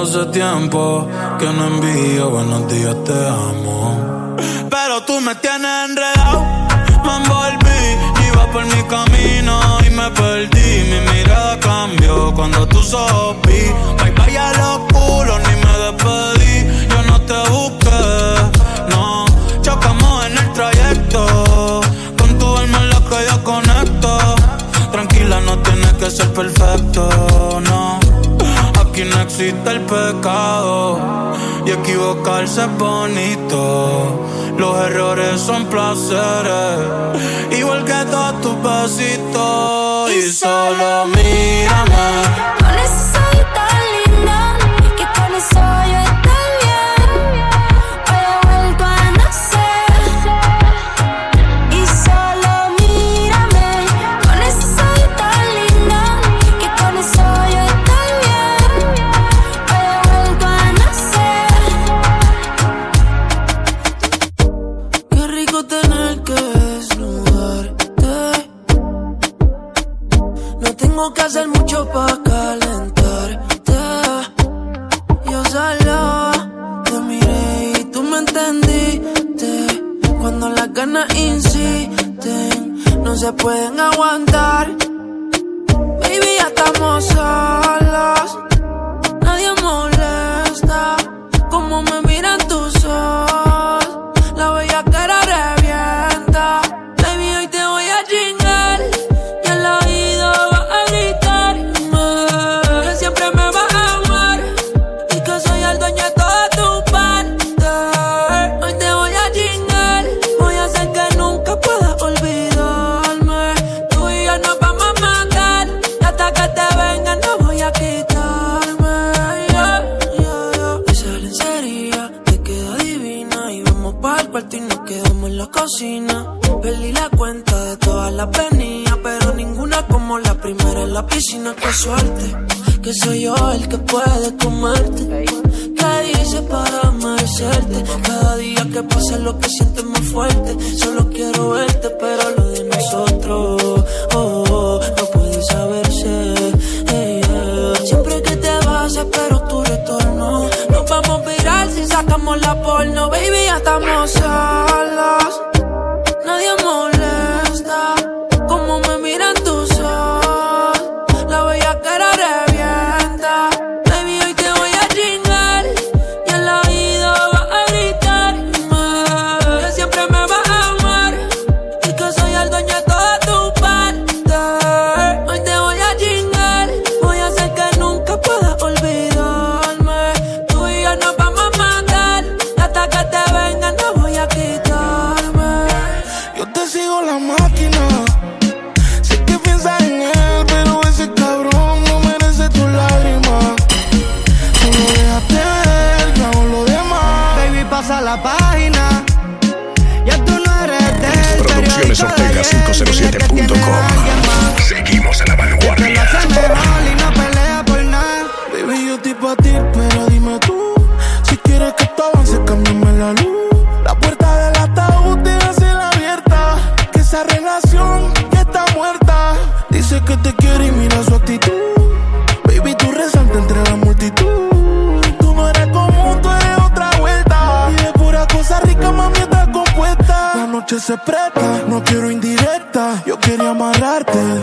Hace tiempo que no envío buenos días, te amo. Pero tú me tienes enredado, me envolví, iba por mi camino y me perdí. Mi mirada cambió cuando tú sopí. Bye bye a los culos, ni me despedí. Yo no te busqué, no. Chocamos en el trayecto, con tu alma en la que yo conecto. Tranquila, no tienes que ser perfecto, no el pecado y equivocarse es bonito. Los errores son placeres, igual que todos tus besitos y solo mí.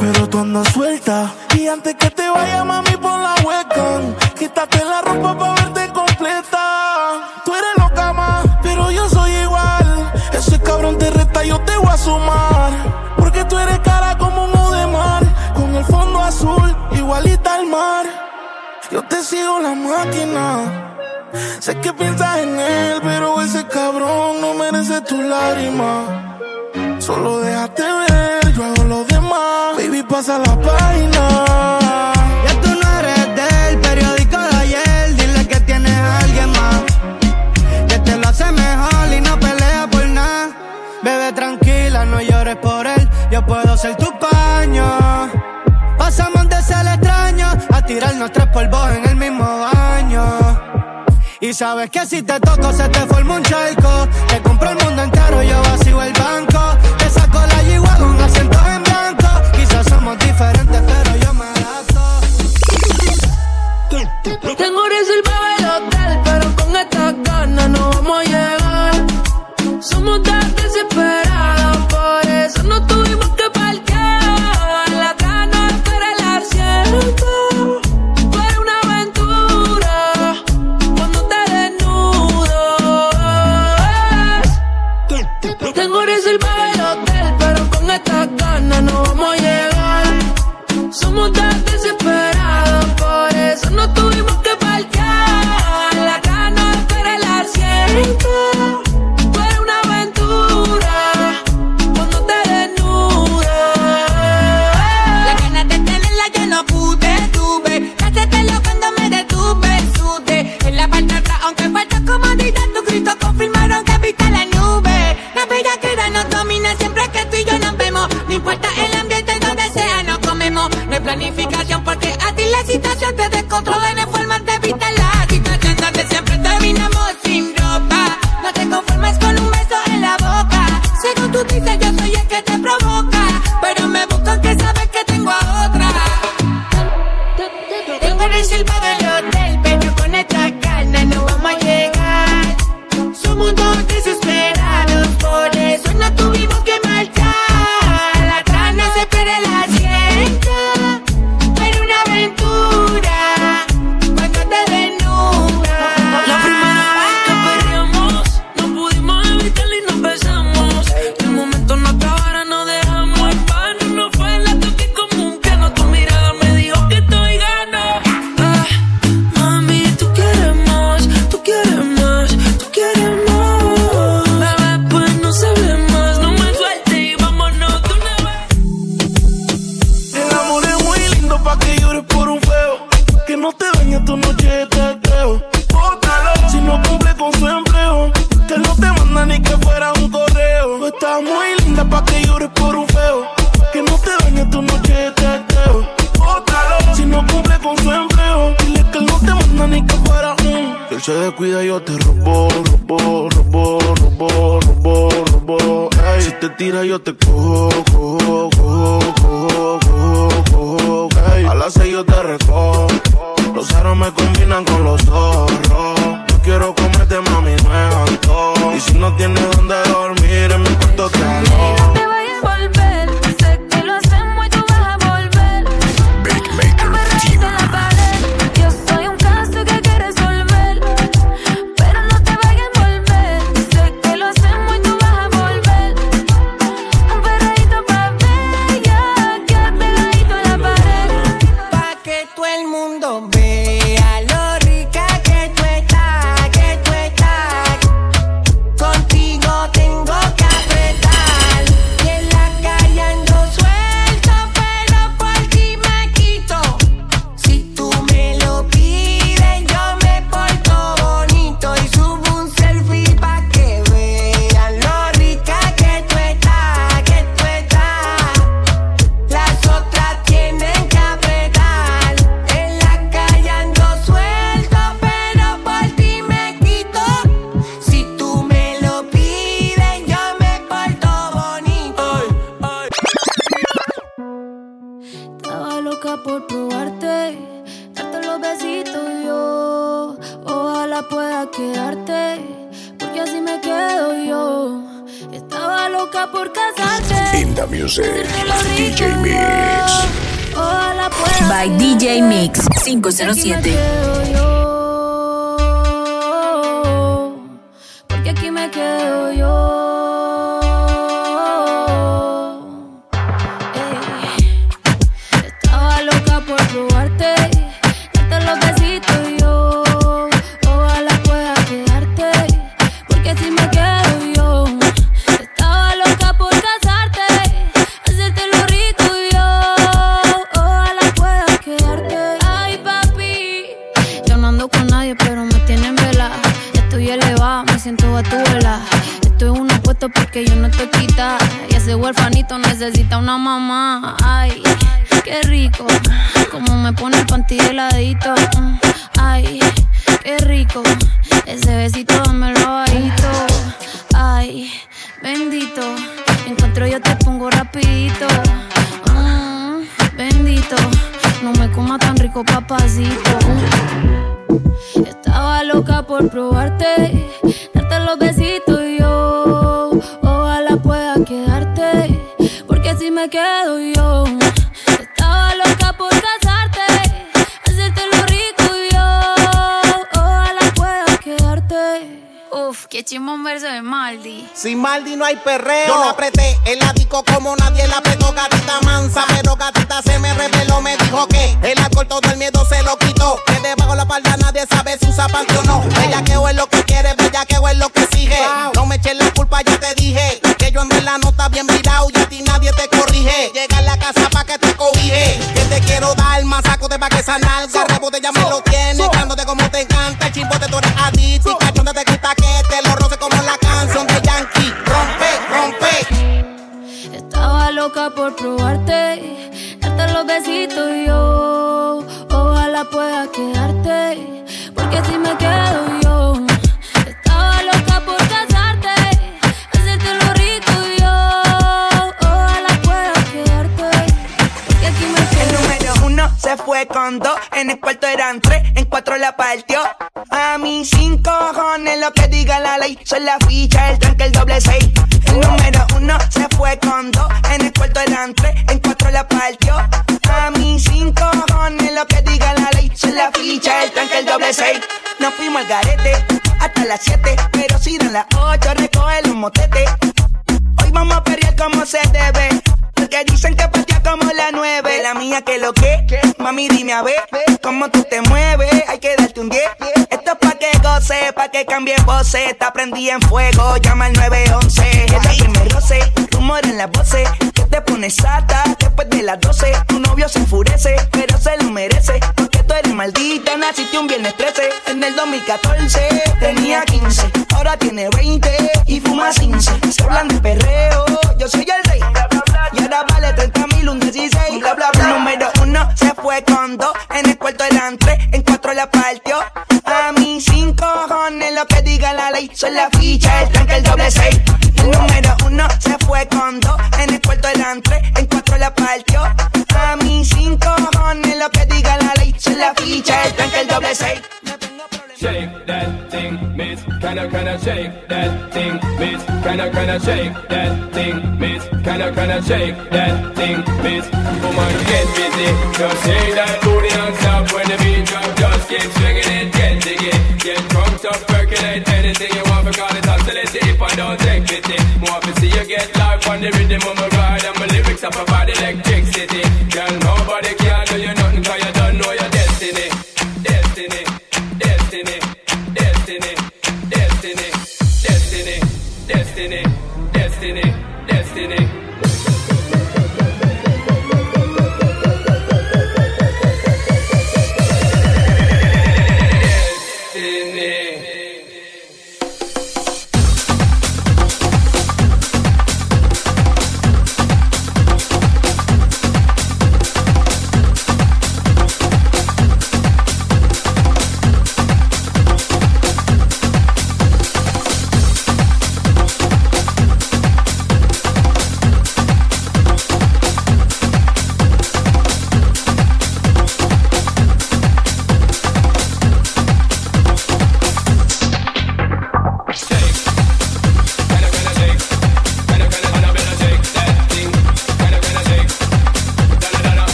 pero tú andas suelta. Y antes que te vaya, mami, pon la hueca Quítate la ropa para verte completa. Tú eres loca más, pero yo soy igual. Ese cabrón te resta, yo te voy a sumar. Porque tú eres cara como un de mar, con el fondo azul, igualita al mar. Yo te sigo la máquina. Sé que piensas en él, pero ese cabrón no merece tu lágrima. Solo déjate ver, yo hago lo demás. Baby, pasa la página. Ya tú no eres del periódico de ayer, dile que tienes a alguien más. Que te lo hace mejor y no pelea por nada. Bebe tranquila, no llores por él, yo puedo ser tu paño. Pasamos de ser extraños a tirarnos tres polvos en el mismo baño. Y sabes que si te toco se te forma un charco. Te compro el mundo entero, yo vacío el banco. Te saco la yigua un asiento en blanco. Quizás somos diferentes, pero yo me adapto. Tengo reservado se descuida yo te robo, robo, robo, robo, robo, robo. Si te tira yo te cojo 007. Necesita una mamá. Ay, qué rico. Como me pone el panty de ladito. Mm, Ay, qué rico. Ese besito dámelo bajito. Ay, bendito. Encuentro yo te pongo rapidito. Mm, bendito. No me coma tan rico, papacito. Estaba loca por probarte, darte los besitos me quedo yo. Estaba loca por casarte, hacerte lo rico y yo. Ojalá pueda quedarte. Uf, qué chimón verso de Maldi. Sin Maldi no hay perreo. Yo la apreté el disco como nadie la apretó, gatita mansa. Pero gatita se me reveló, me dijo que el alcohol todo el miedo se lo quitó. Que debajo la palda nadie sabe si usa panty o no. Bellaqueo es lo que quiere, bellaqueo es lo que sigue. No me eches la culpa, ya te dije. Que yo ando en la nota bien virado pa' que esa nalga. Rebote ya me lo la partió. A mí cinco cojones lo que diga la ley, son la ficha, el tranque, el doble seis. El número uno se fue con dos, en el cuarto eran tres, en cuatro la partió. A mí cinco cojones lo que diga la ley, son la ficha, el tranque, el doble seis. Nos fuimos al garete hasta las siete, pero si dan las ocho recoge los motetes. Hoy vamos a pelear como se debe. Porque dicen que patea como la nueve. La mía que lo que, mami dime a ver cómo tú te mueves. Goce, pa' que cambie voces. Está prendí en fuego, llama al 911. Ella que me roce, rumor en las voces. Que te pones sata después de las 12. Tu novio se enfurece, pero se lo merece. Porque tú eres maldita, naciste un viernes 13. En el 2014 tenía 15, ahora tiene 20 y fuma 15. Se hablan de perreo, yo soy el rey. Y ahora vale 30 mil, un 16. Bla, bla, bla. Número uno se fue con dos, en el cuarto eran tres, en cuatro la partió. A mí cinco cojones lo que diga la ley, son la ficha, el tranque, el doble seis. El número uno se fue con dos, en el cuarto eran en cuatro la partió. A mí cinco cojones lo que diga la ley, son la ficha, el tranque, el doble seis. Shake that thing, miss. Kinda, kinda shake that thing, miss. Kinda, kinda shake that thing, miss. Kinda, kinda shake that thing, miss. Woman, get busy. Just shake that booty non-stop when the beat drop. Just keep swinging it, pity. More to see you get life on the rhythm of my ride and my lyrics up about electricity. Girl, nobody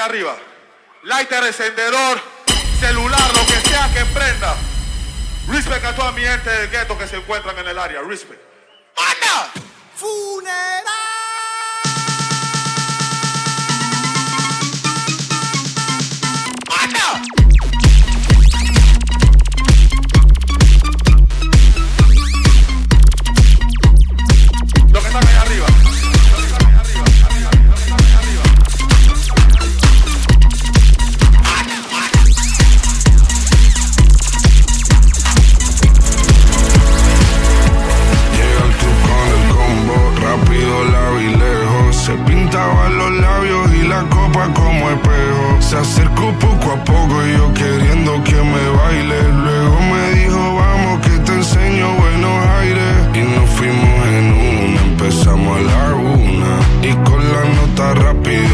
arriba. Lighter, encendedor, celular, lo que sea que prenda. Respect a toda mi gente del gueto que se encuentran en el área. Respect. ¡Anda! ¡Anda! Los que están allá pintaban los labios y la copa como espejo. Se acercó poco a poco y yo queriendo que me baile. Luego me dijo, vamos que te enseño buenos aires. Y nos fuimos en una, empezamos a la una. Y con la nota rápido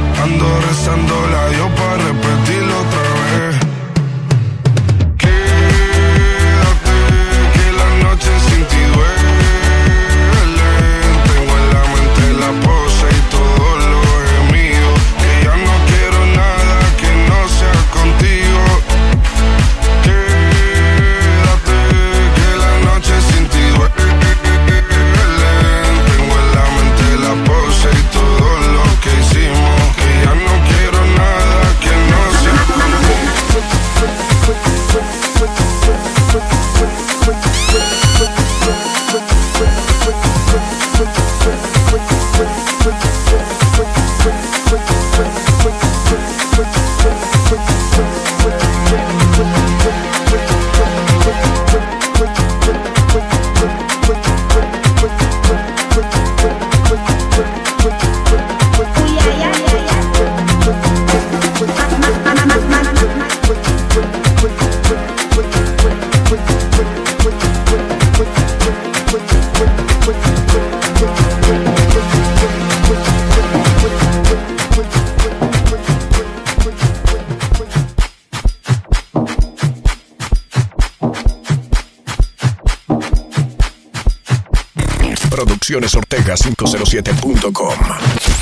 Ando rezando la Dios para repetirlo Ortega 507.com.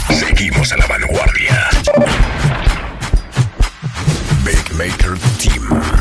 Seguimos a la vanguardia. Big Maker Team.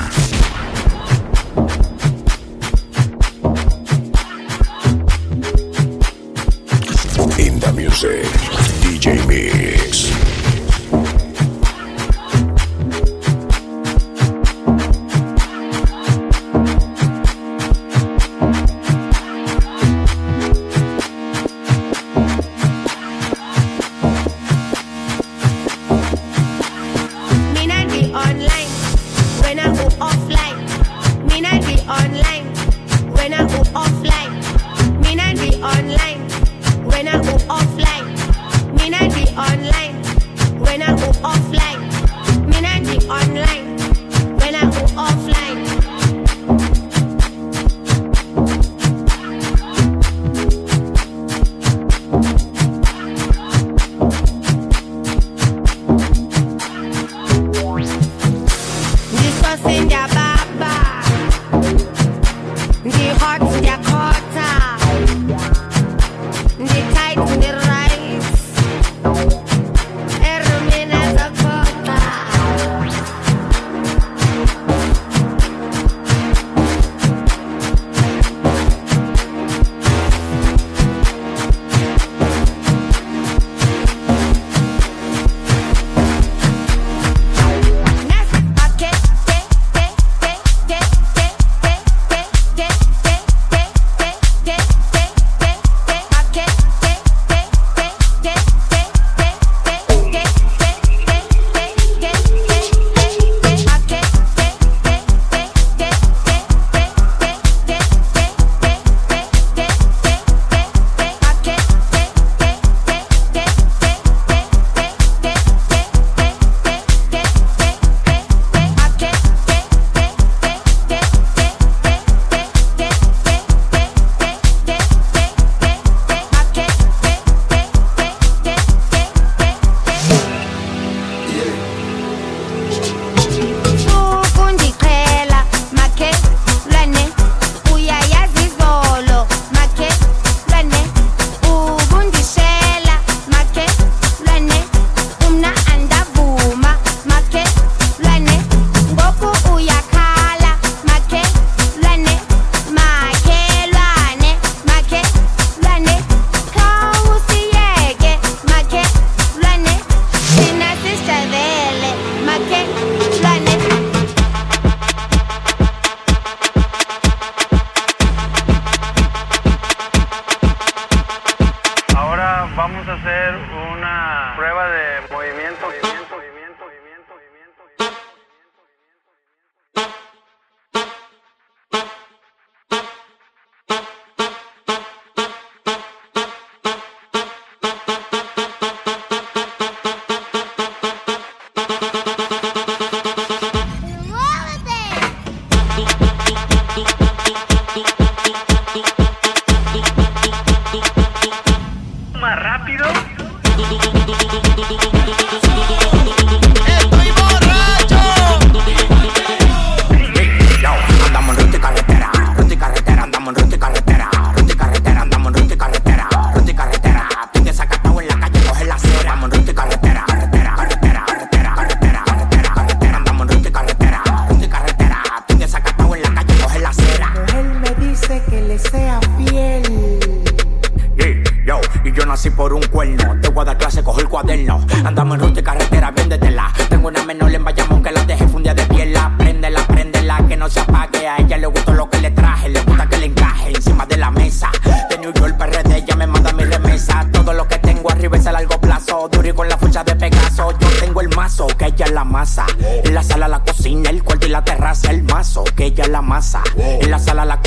masa. Wow. En la sala la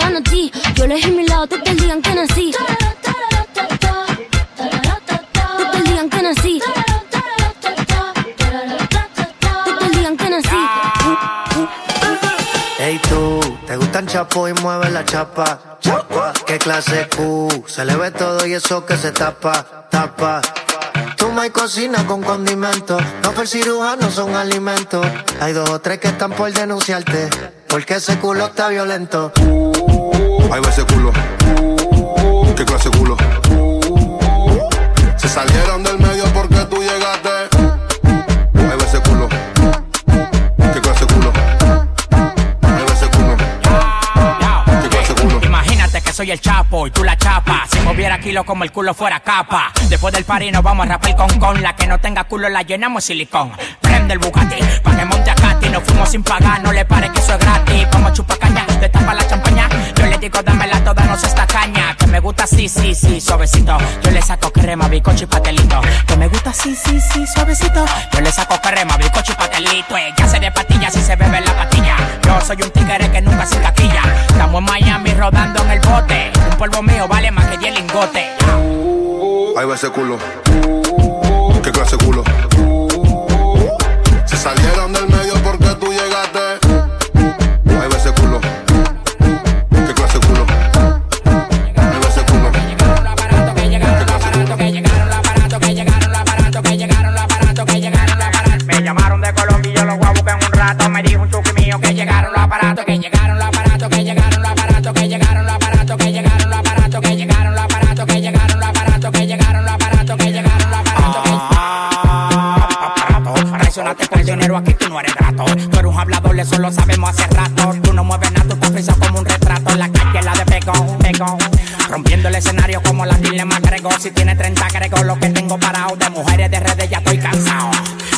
pimpean a ti. Yo mi lado, te te digan que nací. Te te digan que nací. Te te digan que nací. Ey tú, te gustan chapo y mueve la chapa, chapa. ¿Qué clase Q? Se le ve todo y eso que se tapa, tapa. Tú me cocina con condimentos, no fue el cirujano, son alimentos. Hay dos o tres que están por denunciarte, porque ese culo está violento. Ahí va ese culo. ¿Qué clase culo? Se salieron del medio porque tú llegaste. Ahí va ese culo. ¿Qué clase culo? Ahí va ese culo. ¿Qué clase culo? Imagínate que soy el chapo y tú la chapa. Si moviera kilo como el culo fuera capa. Después del party nos vamos a rapar con con. La que no tenga culo la llenamos silicón. Prende el Bugatti, pa' que monte. Nos fuimos sin pagar, no le pare que eso es gratis. Vamos a chupar caña, te tapa la champaña. Yo le digo, dámela toda, no se esta caña. Que me gusta así, sí, sí, suavecito. Yo le saco crema, bicocho y pastelito. Que me gusta así, sí, sí, suavecito. Yo le saco crema, bicocho y pastelito. Ella se de patillas y se bebe la patilla. Yo soy un tigre que nunca se taquilla. Estamos en Miami rodando en el bote. Un polvo mío vale más que 10 lingotes. Ahí va ese culo. ¿Qué clase culo? Se salieron del hablador, eso lo sabemos hace rato. Tú no mueves nada, tú estás como un retrato. La calle la de pegón, pegón. Rompiendo el escenario como la dilema agrego. Si tiene 30 agrego lo que tengo parado. De mujeres de redes ya estoy cansado.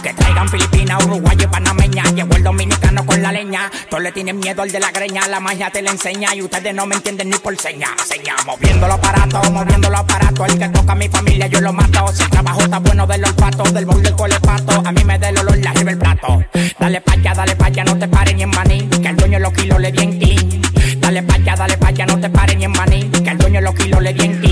Que traigan Filipinas, Uruguay con la leña. Todos le tienen miedo al de la greña. La magia te la enseña y ustedes no me entienden ni por seña. Seña, moviendo los aparatos, moviendo los aparatos. El que toca a mi familia yo lo mato. Si el trabajo está bueno del olfato, del bol del colepato. A mí me da el olor, arriba el plato. Dale pa' allá, dale pa' allá, no te pares ni en maní. Que el dueño los kilos le bien clean. Dale pa' allá, dale pa' allá, no te pares ni en maní. Que el dueño los kilos le bien clean. Me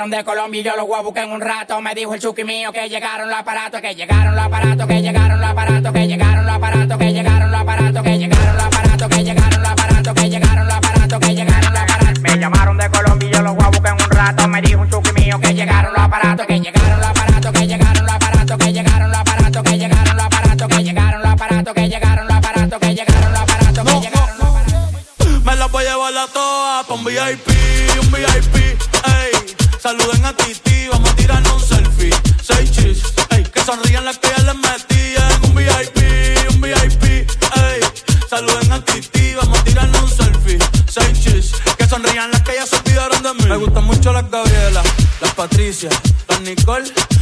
llamaron de Colombia y yo los voy a buscar en un rato. Me dijo el chuki mío que llegaron los aparatos, que llegaron los aparatos, que llegaron los aparatos, que llegaron los aparatos, que llegaron los aparatos, que llegaron los aparatos, que llegaron los aparatos, que llegaron los aparatos, que llegaron los aparatos. Me llamaron de Colombia y yo los voy a buscar en un rato. Me dijo un chuki mío que llegaron los aparatos, que llegaron los aparatos, que llegaron los aparatos, que llegaron los aparatos, que llegaron los aparatos, que llegaron los aparatos, que llegaron los aparatos, que llegaron los aparatos, que llegaron los aparatos. Me la voy a llevar a todas pa' un VIP, un VIP, ey. Saluden a Titi, vamos a tirarnos un selfie. Seis sonrían las que ya les metían. Un VIP, un VIP, ey. Saluden a Titi, vamos a tirarnos un selfie. Seis chis, que sonrían las que ya se olvidaron de mí. Me gustan mucho las Gabriela, las Patricia, las Nicole,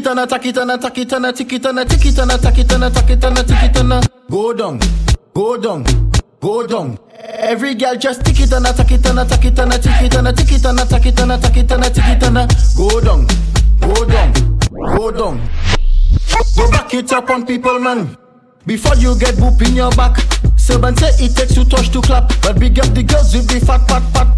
tana, taki tana, taki tana, tiki tana, tiki. Go down, go down, go down. Every girl just tiki it taki tana, taki tana, tiki tana. Go down, go down, go down. Go back it up on people, man. Before you get boop in your back. Seven say it takes two touch to clap, but big up the girls with the fat, fat, fat.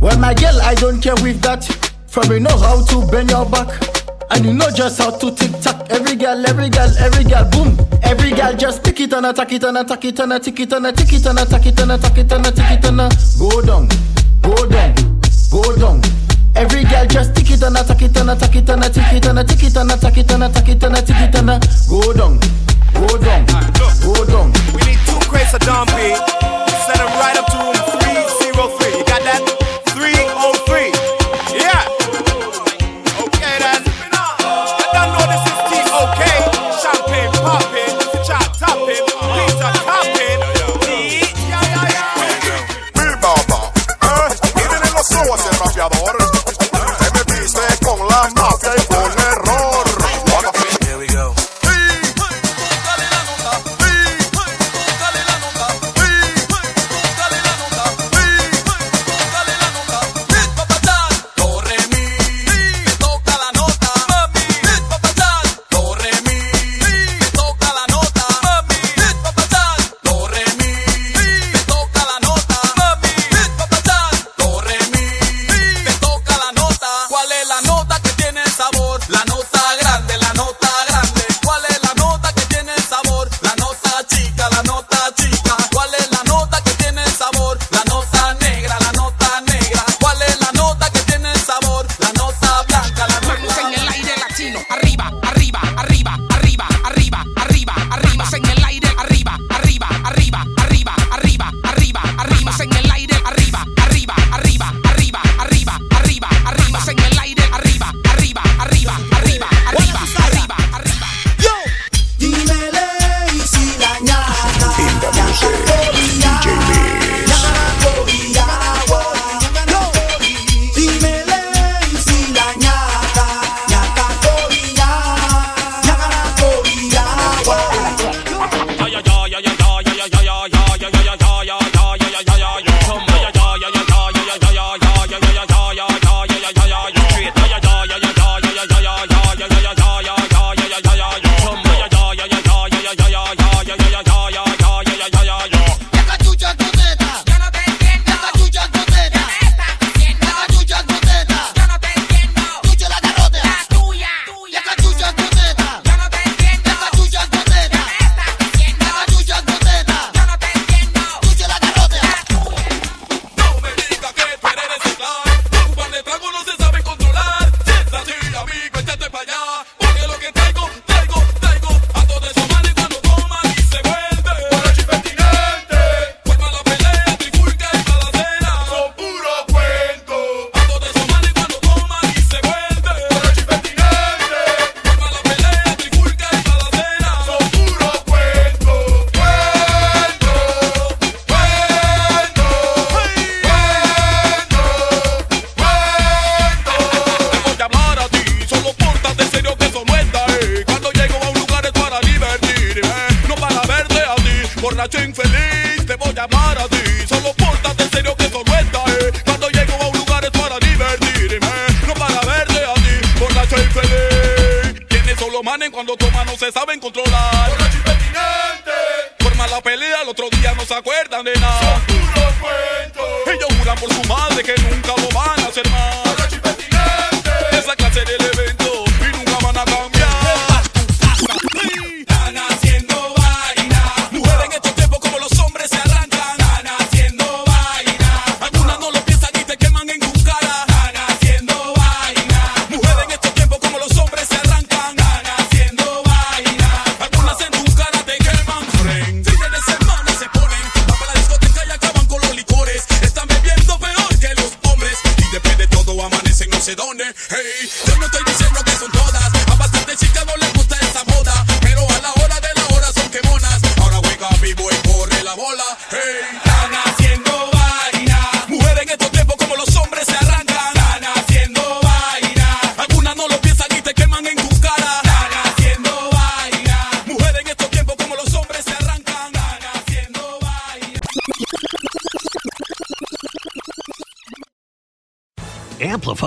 Well, my girl, I don't care with that. From you know how to bend your back. And you know just how to tick tock. Every girl, every girl, every girl, boom. Every girl just tick it and attack it and attack it and a tick it and a tick it and attack it and attack it and a tick it and go down, go down, go down. Every girl just tick it and attack it and attack it and a tick it and a tick it and attack it and attack it and a tick it and go down, go down, go down. We need two crates of Don P. Send them right up to